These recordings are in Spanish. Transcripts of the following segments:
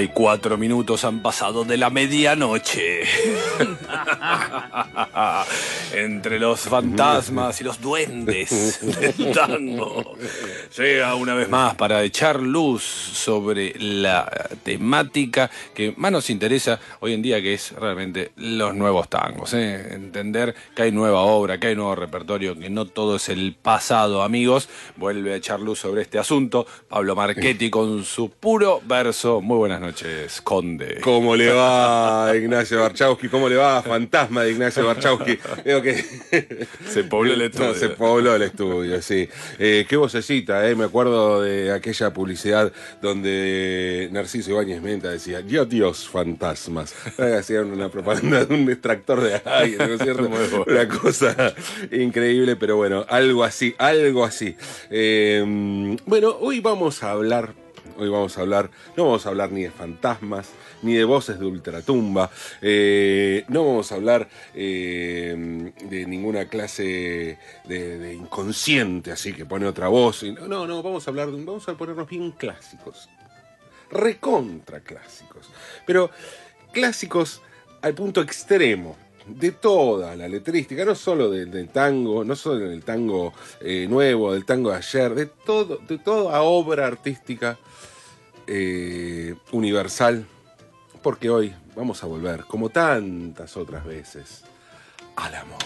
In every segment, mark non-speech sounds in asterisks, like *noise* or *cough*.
34 minutos han pasado de la medianoche. *laughs* Entre los fantasmas y los duendes del *laughs* tango. Llega una vez más para echar luz sobre la temática que más nos interesa hoy en día, que es realmente los nuevos tangos. ¿eh? Entender que hay nueva obra, que hay nuevo repertorio, que no todo es el pasado, amigos. Vuelve a echar luz sobre este asunto. Pablo Marchetti con su puro verso muy buenas noches, Conde. ¿Cómo le va, Ignacio Barchowski? ¿Cómo le va, fantasma de Ignacio Barchowski? *laughs* que... *laughs* Se pobló el *laughs* estudio. se pobló el estudio, sí. Eh, qué vocecita, eh. Me acuerdo de aquella publicidad donde Narciso Ibáñez Menta decía, Dios, Dios, fantasmas. Hacían una propaganda de un extractor de aire, ¿no es *laughs* cierto? una cosa increíble, pero bueno, algo así, algo así. Eh, bueno, hoy vamos a hablar Hoy vamos a hablar, no vamos a hablar ni de fantasmas, ni de voces de ultratumba, eh, no vamos a hablar eh, de ninguna clase de, inconsciente, así que pone otra voz. No, no, vamos a hablar, vamos a ponernos bien clásicos, recontra clásicos, pero clásicos al punto extremo de toda la letrística, no solo del, tango, no solo del tango eh, nuevo, del tango de ayer, de, todo, de toda obra artística universal, porque hoy vamos a volver, como tantas otras veces, al amor.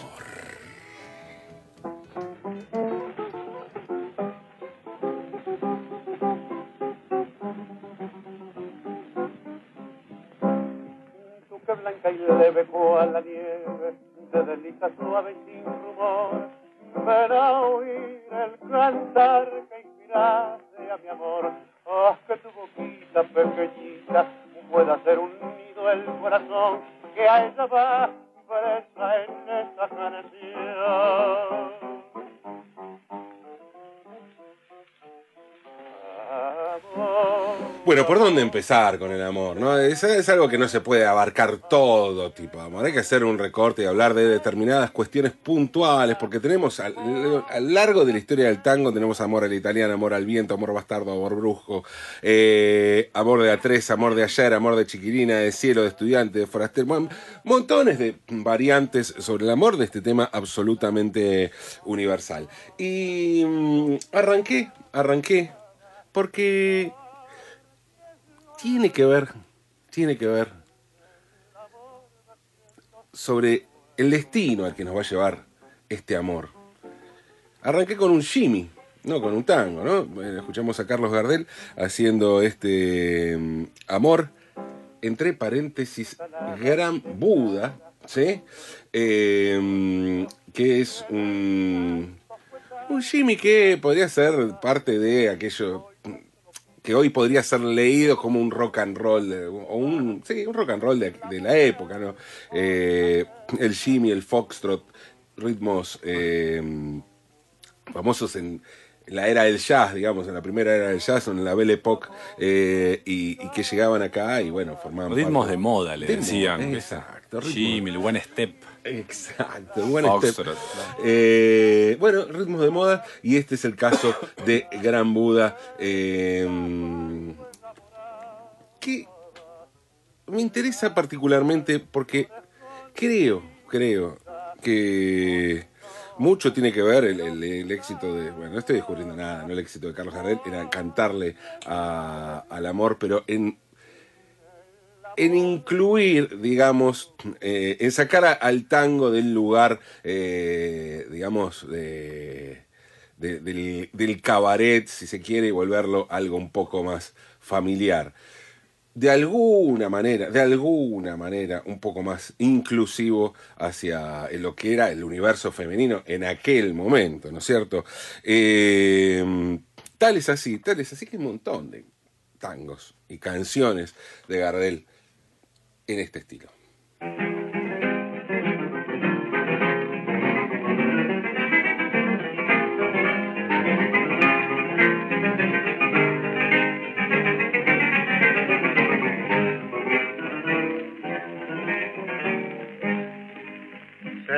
Blanca y leve cual la nieve, se desliza suave sin rumor, ven a oír el cantar que inspiraste a mi amor Ah, que tu boquita pequeñita Bueno, ¿por dónde empezar con el amor? ¿no? Es, algo que no se puede abarcar todo tipo de amor. Hay que hacer un recorte y hablar de determinadas cuestiones puntuales, porque tenemos a, lo largo de la historia del tango, tenemos amor al italiano, amor al viento, amor bastardo, amor brujo, eh, amor de A3, amor de ayer, amor de chiquilina, de cielo, de estudiante, de forastero. Montones de variantes sobre el amor de este tema absolutamente universal. Y mm, arranqué, arranqué, porque tiene que ver, tiene que ver sobre el destino al que nos va a llevar este amor. Arranqué con un shimmy, no con un tango, ¿no? Escuchamos a Carlos Gardel haciendo este mm, amor, entre paréntesis, Gran Buda, ¿sí? Em, que es un, un shimmy que podría ser parte de aquello que hoy podría ser leído como un rock and roll, o un, sí, un rock and roll de, la época, ¿no? Eh, el Jimmy, el foxtrot, ritmos eh, famosos en la era del jazz, digamos, en la primera era del jazz, en la Belle Époque, eh, y, que llegaban acá y bueno, formaban... Ritmos de moda, le decían. exacto. Jimmy, el buen step. Exacto, buen eh, bueno, ritmos de moda y este es el caso de Gran Buda. Eh, que me interesa particularmente porque creo, creo que mucho tiene que ver el, éxito de, bueno, no estoy descubriendo nada, no el éxito de Carlos Gardel era cantarle al amor, pero en en incluir, digamos, eh, en sacar al tango del lugar, eh, digamos, del, cabaret, si se quiere, y volverlo algo un poco más familiar. De alguna manera, de alguna manera, un poco más inclusivo hacia lo que era el universo femenino en aquel momento, ¿no es cierto? Eh, tal es así, tal es así que hay un montón de tangos y canciones de Gardel en este estilo.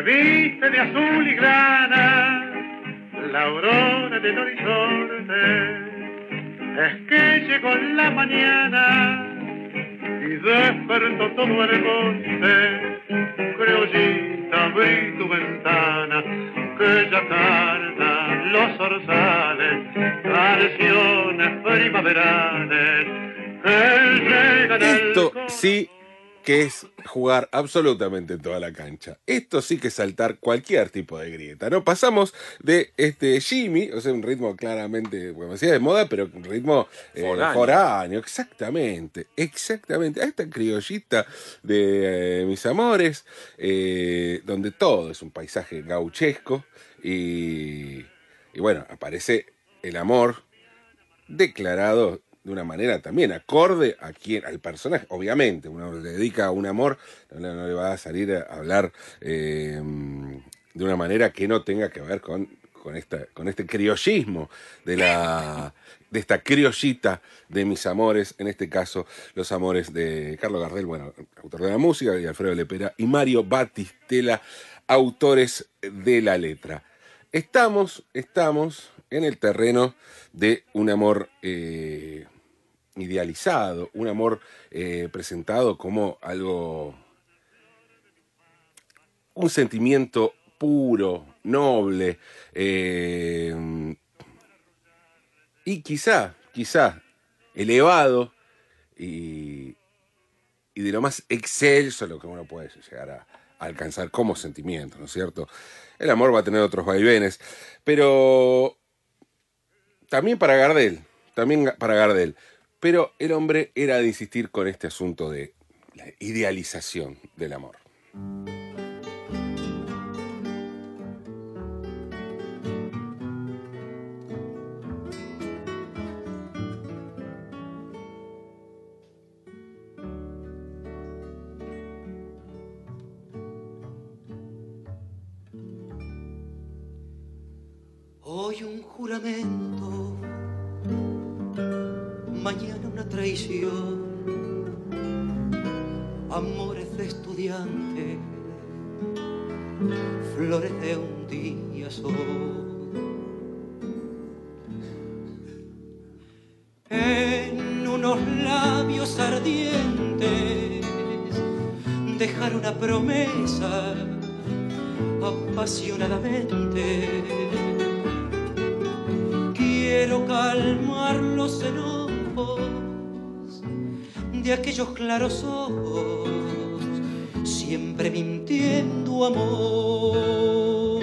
Viste de azul y grana la aurora del horizonte. Es que llegó la mañana y despertó todo el monte. Criollita, abrí tu ventana, que ya cantan los orzales, canciones primaverales Esto sí que es jugar absolutamente en toda la cancha. Esto sí que es saltar cualquier tipo de grieta, ¿no? Pasamos de este Jimmy, o sea, un ritmo claramente, como decía, de moda, pero un ritmo eh, Foráneo. foráneo, exactamente, exactamente, a esta criollita de eh, mis amores, eh, donde todo es un paisaje gauchesco y, y bueno, aparece el amor declarado de una manera también acorde a quien, al personaje. Obviamente, uno le dedica un amor, no, le- va a salir a hablar eh, de una manera que no tenga que ver con, con, esta, con este criollismo de la de esta criollita de mis amores, en este caso los amores de Carlos Gardel, bueno, autor de la música, y Alfredo Lepera, y Mario Batistela, autores de la letra. Estamos, estamos en el terreno de un amor eh, idealizado, un amor eh, presentado como algo, un sentimiento puro, noble, eh, y quizá, quizá, elevado y, y de lo más excelso lo que uno puede llegar a, a alcanzar como sentimiento, ¿no es cierto? El amor va a tener otros vaivenes, pero también para Gardel, también para Gardel. Pero el hombre era de insistir con este asunto de la idealización del amor. Hoy un juramento, mañana una traición, amores de estudiante, flores de un día son. En unos labios ardientes, dejar una promesa apasionadamente. De aquellos claros ojos, siempre mintiendo amor.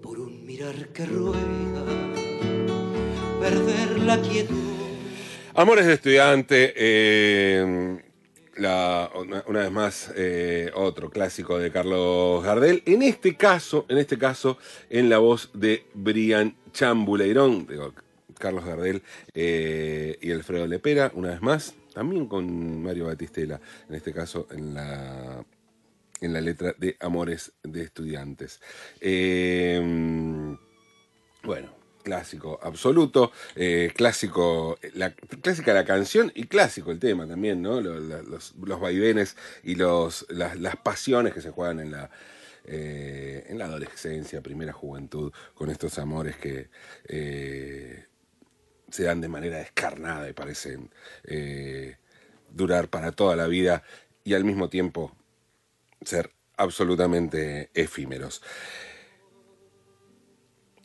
Por un mirar que ruega perder la quietud. Amores de estudiante, eh, la, una, una vez más, eh, otro clásico de Carlos Gardel. En este caso, en este caso, en la voz de Brian Chambuleirón, digo, Carlos Gardel eh, y Alfredo Lepera, una vez más, también con Mario Batistela, en este caso en la en la letra de Amores de Estudiantes. Eh, bueno, clásico absoluto, eh, clásico, clásica la canción y clásico el tema también, ¿no? Los, los vaivenes y los, las, pasiones que se juegan en la, eh, en la adolescencia, primera juventud, con estos amores que se dan de manera descarnada y parecen eh, durar para toda la vida y al mismo tiempo ser absolutamente efímeros.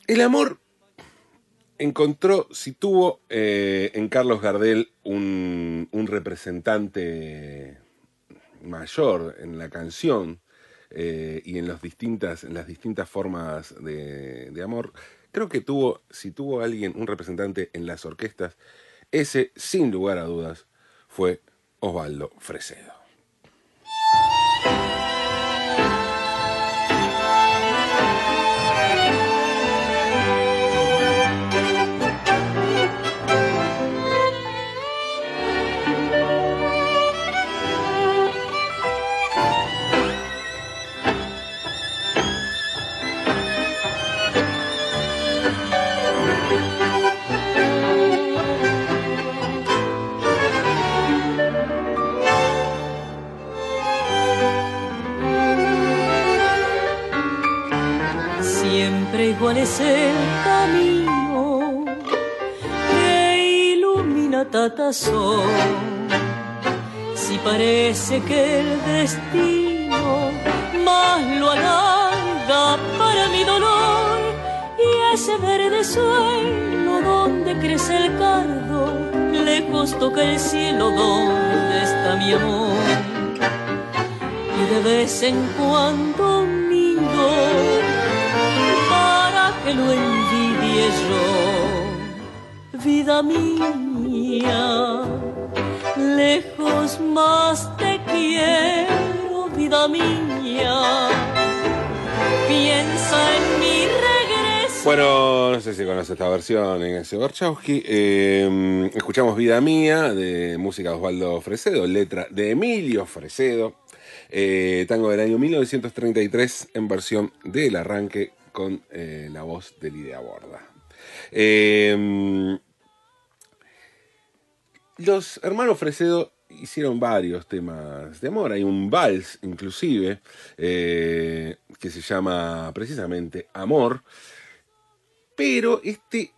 El amor encontró, si tuvo eh, en Carlos Gardel un, representante mayor en la canción eh, y en, distintas, las distintas formas de amor, creo que tuvo, si tuvo alguien, un representante en las orquestas, ese, sin lugar a dudas, fue Osvaldo Fresedo. Es el camino que ilumina Tatazón. Si parece que el destino más lo alarga para mi dolor y ese verde suelo donde crece el cardo, lejos toca el cielo donde está mi amor. Y de vez en cuando miro que lo envidie yo, vida mía, lejos más te quiero, vida mía, piensa en mi regreso. Bueno, no sé si conoce esta versión, Ignacio Barchowski. Eh, escuchamos Vida Mía, de música de Osvaldo Fresedo, letra de Emilio Fresedo. Eh, tango del año 1933 en versión del arranque con eh, la voz de Lidia Borda. Eh, los hermanos Fresedo hicieron varios temas de amor. Hay un vals, inclusive, eh, que se llama precisamente Amor. Pero este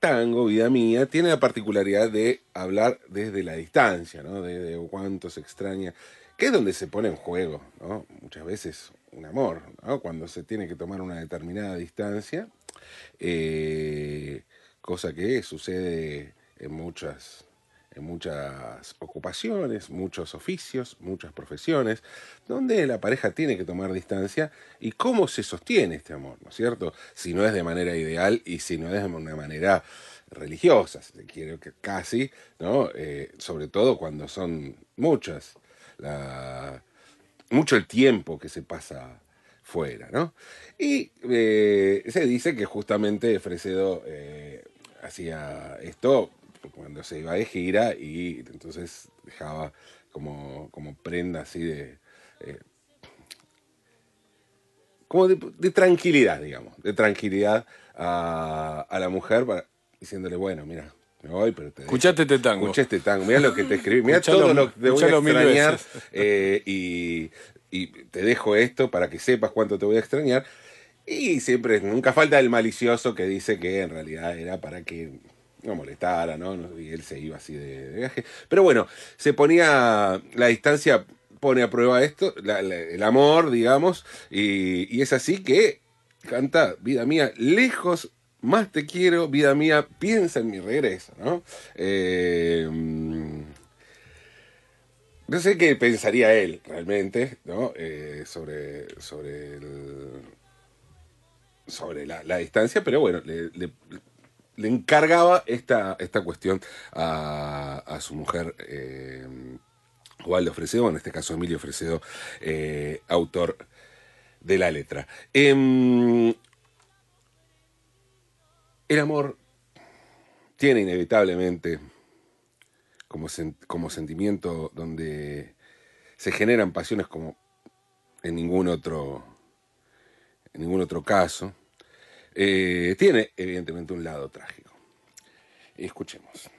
tango, vida mía, tiene la particularidad de hablar desde la distancia, ¿no? De, de cuánto se extraña, que es donde se pone en juego, ¿no? Muchas veces un amor. Cuando se tiene que tomar una determinada distancia, eh, cosa que sucede en muchas, en muchas ocupaciones, muchos oficios, muchas profesiones, donde la pareja tiene que tomar distancia y cómo se sostiene este amor, ¿no es cierto? Si no es de manera ideal y si no es de una manera religiosa, si se quiere, que casi, ¿no? Eh, sobre todo cuando son muchas, mucho el tiempo que se pasa fuera, ¿no? Y eh, se dice que justamente Fresedo eh, hacía esto cuando se iba de gira y entonces dejaba como, como prenda así de... eh, como de, de tranquilidad, digamos, de tranquilidad a, a la mujer para, diciéndole, bueno, mira, pero te dejo. Escuchate este tango. Escucha este tango, mira lo que te escribí, mira Escuchalo- todo lo que te voy a extrañar eh, y, y te dejo esto para que sepas cuánto te voy a extrañar. Y siempre, nunca falta el malicioso que dice que en realidad era para que no molestara, ¿no? No, Y él se iba así de, de viaje. Pero bueno, se ponía, la distancia pone a prueba esto, la- la- el amor, digamos, y, y es así que canta, vida mía, lejos más te quiero, vida mía, piensa en mi regreso, ¿no? Eh, sé qué pensaría él realmente, ¿no? Eh, sobre, sobre, sobre la, la distancia, pero bueno, le, le- encargaba esta, esta cuestión a, a su mujer, eh, Waldo Fresedo, en este caso Emilio Fresedo, eh, autor de la letra. El amor tiene inevitablemente como, sen- como sentimiento donde se generan pasiones como en ningún otro ningún otro caso. Eh, tiene evidentemente un lado trágico. Escuchemos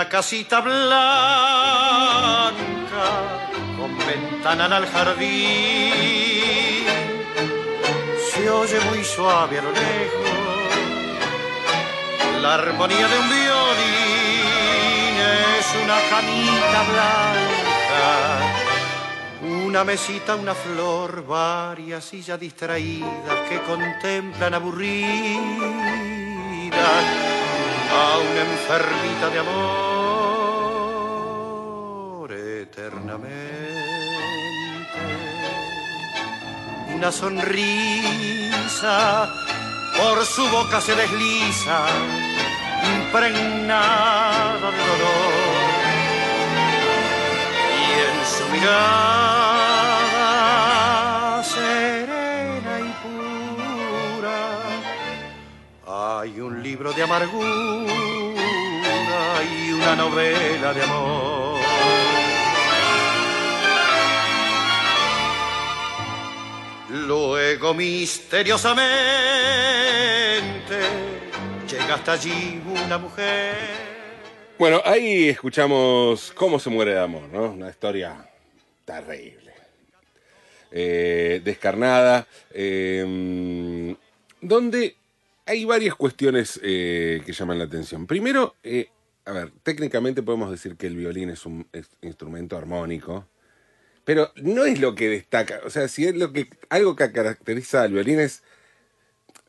una casita blanca con ventana al jardín. Se oye muy suave a lo lejos la armonía de un violín es una camita blanca, una mesita, una flor, varias sillas distraídas que contemplan aburridas a una enfermita de amor eternamente. Una sonrisa por su boca se desliza impregnada de dolor. Y en su mirada serena y pura hay un libro de amargura y una novela de amor. Luego misteriosamente llega hasta allí una mujer. Bueno, ahí escuchamos cómo se muere de amor, ¿no? Una historia terrible. Eh, descarnada, eh, donde hay varias cuestiones eh, que llaman la atención. Primero, eh, a ver, técnicamente podemos decir que el violín es un instrumento armónico, pero no es lo que destaca. O sea, si es lo que algo que caracteriza al violín es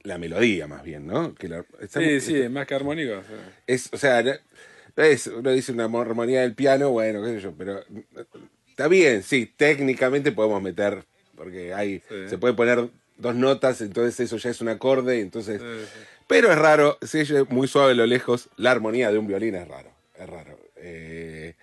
la melodía, más bien, ¿no? Que la- Sí, sí, más que armónico. o sea. es, o sea, no es, uno dice una armonía del piano, bueno, qué sé yo, pero está bien, sí, técnicamente podemos meter, porque hay, Sí. se puede poner dos notas, entonces eso ya es un acorde, entonces, Sí, sí. pero es raro, si es muy suave a lo lejos, la armonía de un violín es raro, es raro. Eh,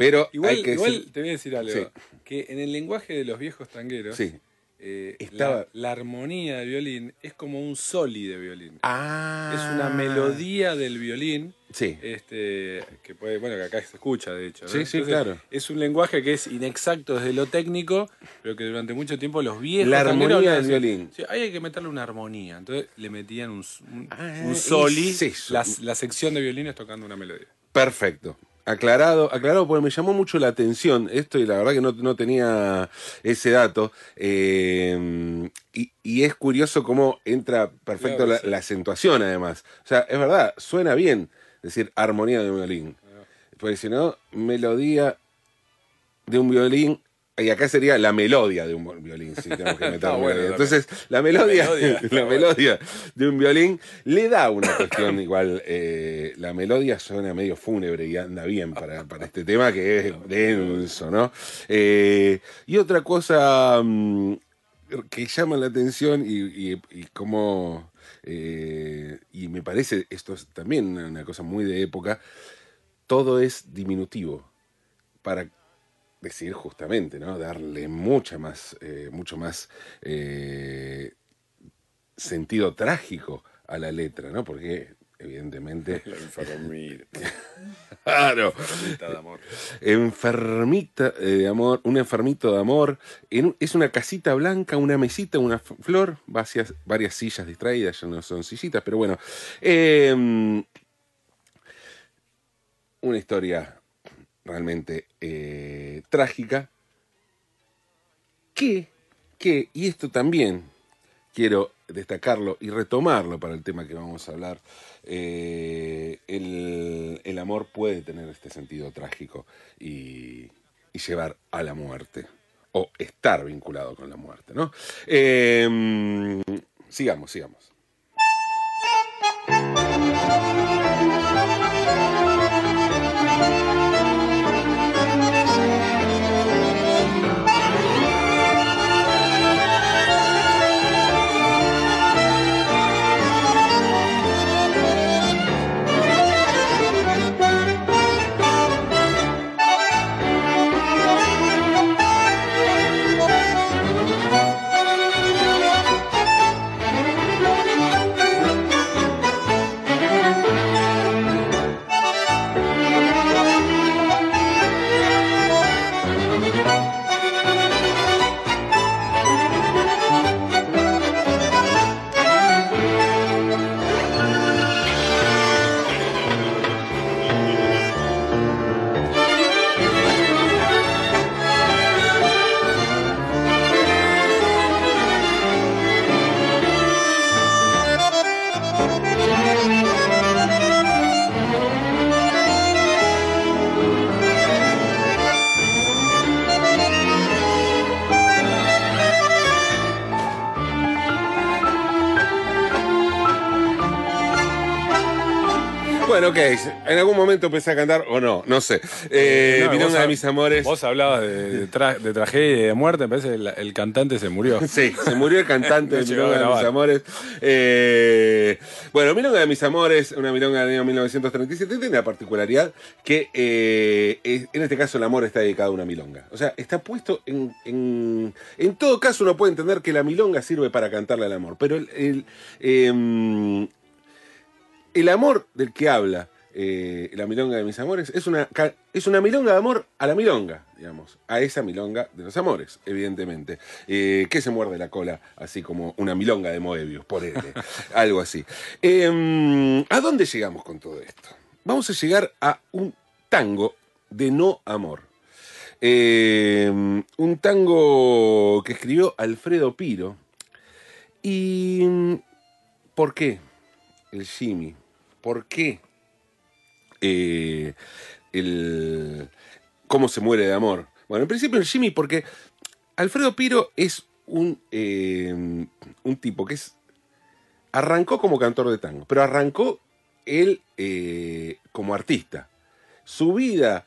pero Igual, hay que igual decir- te voy a decir algo. Sí. Que en el lenguaje de los viejos tangueros, sí. eh, Estaba- la, la armonía del violín es como un soli de violín. Ah. Es una melodía del violín. Sí. Este, que puede, bueno, que acá se escucha, de hecho. ¿no? Sí, sí, claro. Es un lenguaje que es inexacto desde lo técnico, pero que durante mucho tiempo los viejos. La armonía del violín. Sí, ahí hay que meterle una armonía. Entonces le metían un, un, Ah, un soli, es la, la sección de violines tocando una melodía. Perfecto. Aclarado, aclarado, porque me llamó mucho la atención esto y la verdad que no, no tenía ese dato. eh, y, y es curioso cómo entra perfecto Claro, la, sí. la acentuación además. O sea, es verdad, suena bien decir armonía de un violín. Porque si no, melodía de un violín. Y acá sería la melodia de un violín, si tenemos que *laughs* meter bueno también. Entonces, la melodía, La melodía, *laughs* la melodia de un violín le da una cuestión igual. eh, la melodia suena medio fúnebre y anda bien para, para este tema que es denso, ¿no? Eh, y otra cosa mm, que llama la atención y, y, y cómo. eh, y me parece esto es también una cosa muy de época. Todo es diminutivo para decir justamente, ¿no? Darle mucha más, eh, mucho más eh, sentido trágico a la letra, ¿no? Porque evidentemente, *laughs* La enfermita, *laughs* claro, enfermita de amor. enfermita eh, de amor, un enfermito de amor, en es una casita blanca, una mesita, una flor, varias, varias sillas distraídas, ya no son sillitas, pero bueno, eh, una historia realmente eh, trágica que, que, y esto también quiero destacarlo y retomarlo para el tema que vamos a hablar, eh, el, el amor puede tener este sentido trágico y, llevar a la muerte, o estar vinculado con la muerte, ¿no? Eh, sigamos, sigamos. Ok, en algún momento empecé a cantar o no, no sé. Eh, No, Milonga de mis amores. Vos hablabas de, tra- de tragedia y de muerte, me parece que el, el cantante se murió. *laughs* Sí, se murió el cantante *laughs* de Milonga de mis amores. Eh, bueno, Milonga de mis amores, una milonga del año 1937, tiene la particularidad que eh, es- en este caso el amor está dedicado a una milonga. O sea, está puesto en, en. En todo caso, uno puede entender que la milonga sirve para cantarle al amor, pero el. el, em, el amor del que habla eh, la milonga de mis amores es una, es una milonga de amor a la milonga, digamos, a esa milonga de los amores, evidentemente, eh, que se muerde la cola, así como una milonga de Moebius, por él, *laughs* algo así. Eh, ¿A dónde llegamos con todo esto? Vamos a llegar a un tango de no amor. Eh, un tango que escribió Alfredo Piro. ¿Y por qué? el Jimmy. ¿Por qué? Eh, el, ¿Cómo se muere de amor? Bueno, en principio el Jimmy porque Alfredo Piro es un, eh, un tipo que es... Arrancó como cantor de tango, pero arrancó él eh, como artista. Su vida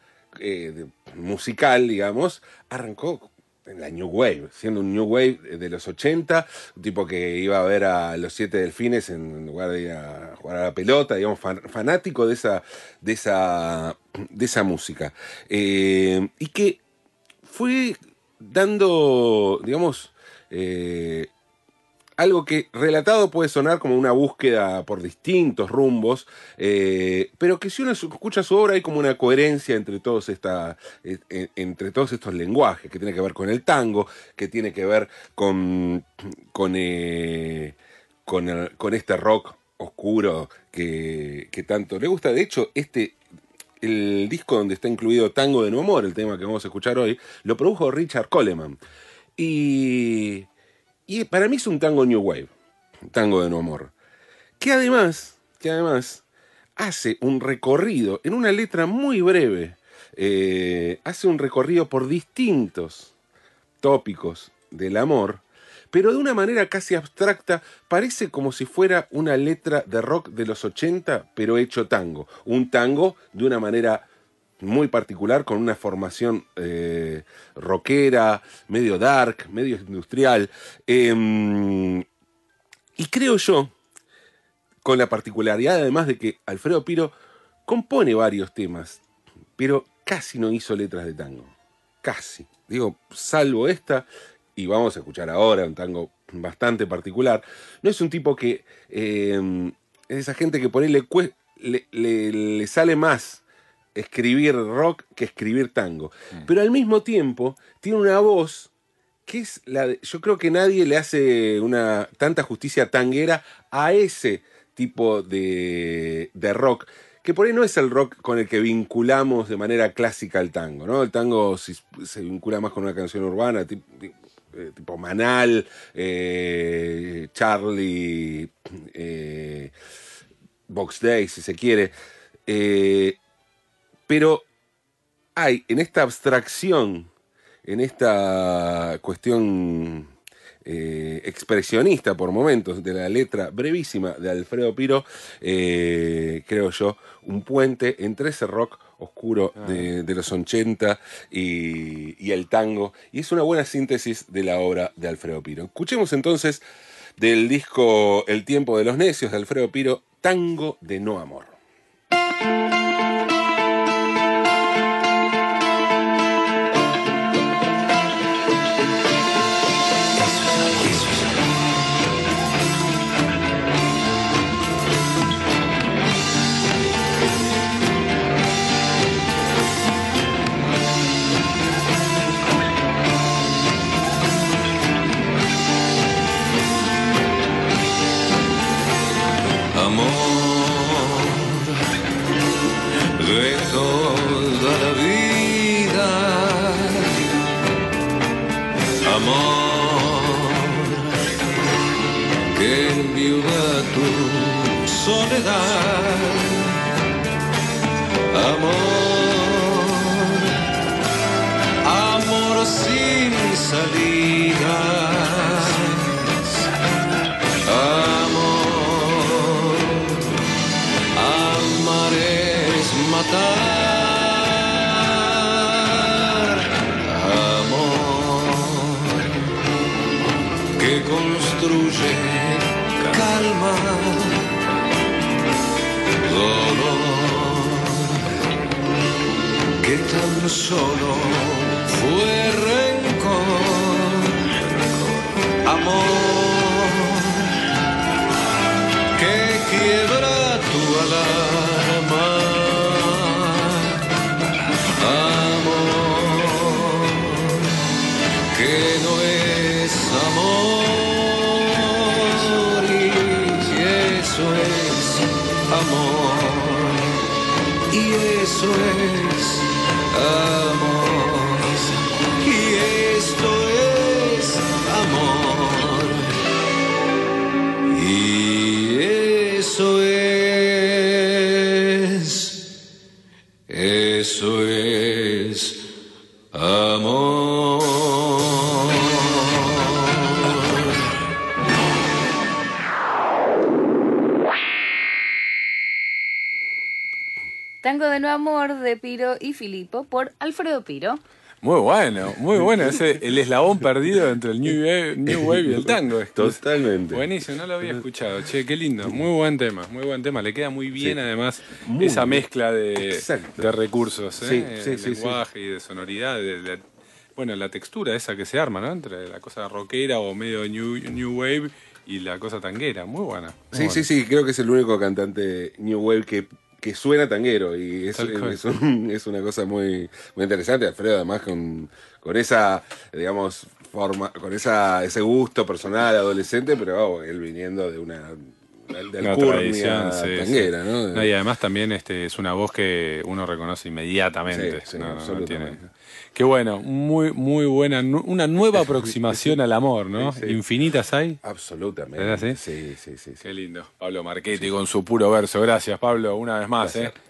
musical, digamos, arrancó en la New Wave, siendo un New Wave de los 80, un tipo que iba a ver a los siete delfines en lugar de ir a jugar a la pelota, digamos, fan- fanático de esa, de esa, de esa música. Eh, y que fue dando, digamos, eh, algo que relatado puede sonar como una búsqueda por distintos rumbos, eh, pero que si uno escucha su obra hay como una coherencia entre todos, esta, eh, entre todos estos lenguajes, que tiene que ver con el tango, que tiene que ver con, con, eh, con, el- con este rock oscuro que, que tanto le gusta. De hecho, este el disco donde está incluido Tango de No Amor, el tema que vamos a escuchar hoy, lo produjo Richard Coleman. Y, y para mí es un tango New Wave, un tango de no amor. Que además, que además hace un recorrido en una letra muy breve. eh, hace un recorrido por distintos tópicos del amor, pero de una manera casi abstracta, parece como si fuera una letra de rock de los 80, pero hecho tango. Un tango de una manera muy particular, con una formación eh, rockera, medio dark, medio industrial. Em, y creo yo, con la particularidad además de que Alfredo Piro compone varios temas, pero casi no hizo letras de tango. Casi. Digo, salvo esta, y vamos a escuchar ahora un tango bastante particular. No es un tipo que. eh, es esa gente que por ahí le, le- le sale más escribir rock que escribir tango. Pero al mismo tiempo tiene una voz que es la de- yo creo que nadie le hace una tanta justicia tanguera a ese tipo de, de rock que por ahí no es el rock con el que vinculamos de manera clásica al tango, ¿no? El tango se vincula más con una canción urbana, tipo, tipo Manal, eh, Charlie, eh, Box Day, si se quiere. Eh, pero hay en esta abstracción, en esta cuestión eh, expresionista por momentos de la letra brevísima de Alfredo Piro, eh, creo yo, un puente entre ese rock oscuro de, de los 80 y, y el tango, y es una buena síntesis de la obra de Alfredo Piro. Escuchemos entonces del disco El tiempo de los necios de Alfredo Piro, Tango de no amor. amor enviuda tu soledad. Amor, amor sin salida. Solo fue rencor, amor que quiebra tu alarma. De Piro y Filipo por Alfredo Piro. Muy bueno, muy bueno. Ese, el eslabón perdido entre el New Wave, New Wave y el tango. Totalmente. Buenísimo, no lo había escuchado. Che, qué lindo. Muy buen tema, muy buen tema. Le queda muy bien Sí. además Muy esa bien. mezcla de, recursos, ¿eh? Sí, de sí, sí, sí. lenguaje y de sonoridad. de bueno, la textura esa que se arma, ¿no? Entre la cosa rockera o medio new, new Wave y la cosa tanguera. Muy buena. muy Sí, buena. sí, sí, creo que es el único cantante New Wave que, que suena tanguero y es, es, un- *laughs* es una cosa muy, muy interesante. Alfredo, además, con, con esa, digamos, forma, con esa, ese gusto personal adolescente, pero oh, él viniendo de una, de Una tradición, sí, tanguera, sí. ¿no? No, y además también este, es una voz que uno reconoce inmediatamente. Sí, No, no, tiene- Qué bueno, muy, muy buena, una nueva aproximación al amor, ¿no? Sí, sí. Infinitas hay. Absolutamente. ¿Es así? Sí, sí, sí. sí. Qué lindo. Pablo Marchetti con su puro verso. Gracias, Pablo, una vez más. Gracias. ¿eh?